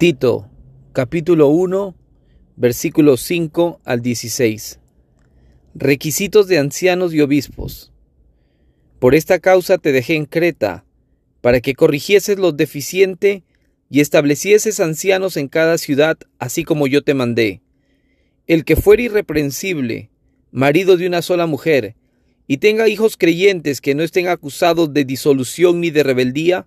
Tito, capítulo 1, versículos 5 al 16. Requisitos de ancianos y obispos. Por esta causa te dejé en Creta, para que corrigieses lo deficiente y establecieses ancianos en cada ciudad, así como yo te mandé. El que fuere irreprensible, marido de una sola mujer, y tenga hijos creyentes que no estén acusados de disolución ni de rebeldía,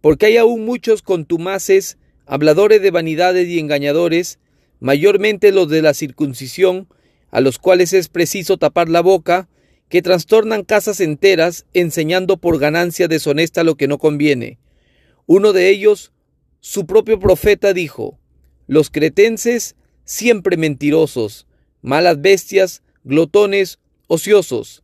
porque hay aún muchos contumaces, habladores de vanidades y engañadores, mayormente los de la circuncisión, a los cuales es preciso tapar la boca, que trastornan casas enteras, enseñando por ganancia deshonesta lo que no conviene. Uno de ellos, su propio profeta, dijo, Los cretenses, siempre mentirosos, malas bestias, glotones, ociosos.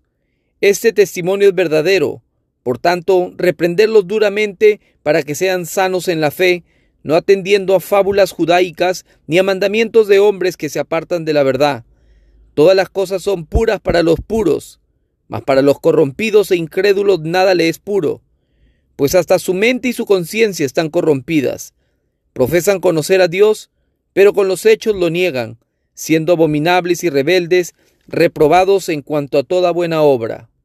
Este testimonio es verdadero, por tanto, reprenderlos duramente para que sean sanos en la fe, no atendiendo a fábulas judaicas ni a mandamientos de hombres que se apartan de la verdad. Todas las cosas son puras para los puros, mas para los corrompidos e incrédulos nada le es puro, pues hasta su mente y su conciencia están corrompidas. Profesan conocer a Dios, pero con los hechos lo niegan, siendo abominables y rebeldes, reprobados en cuanto a toda buena obra.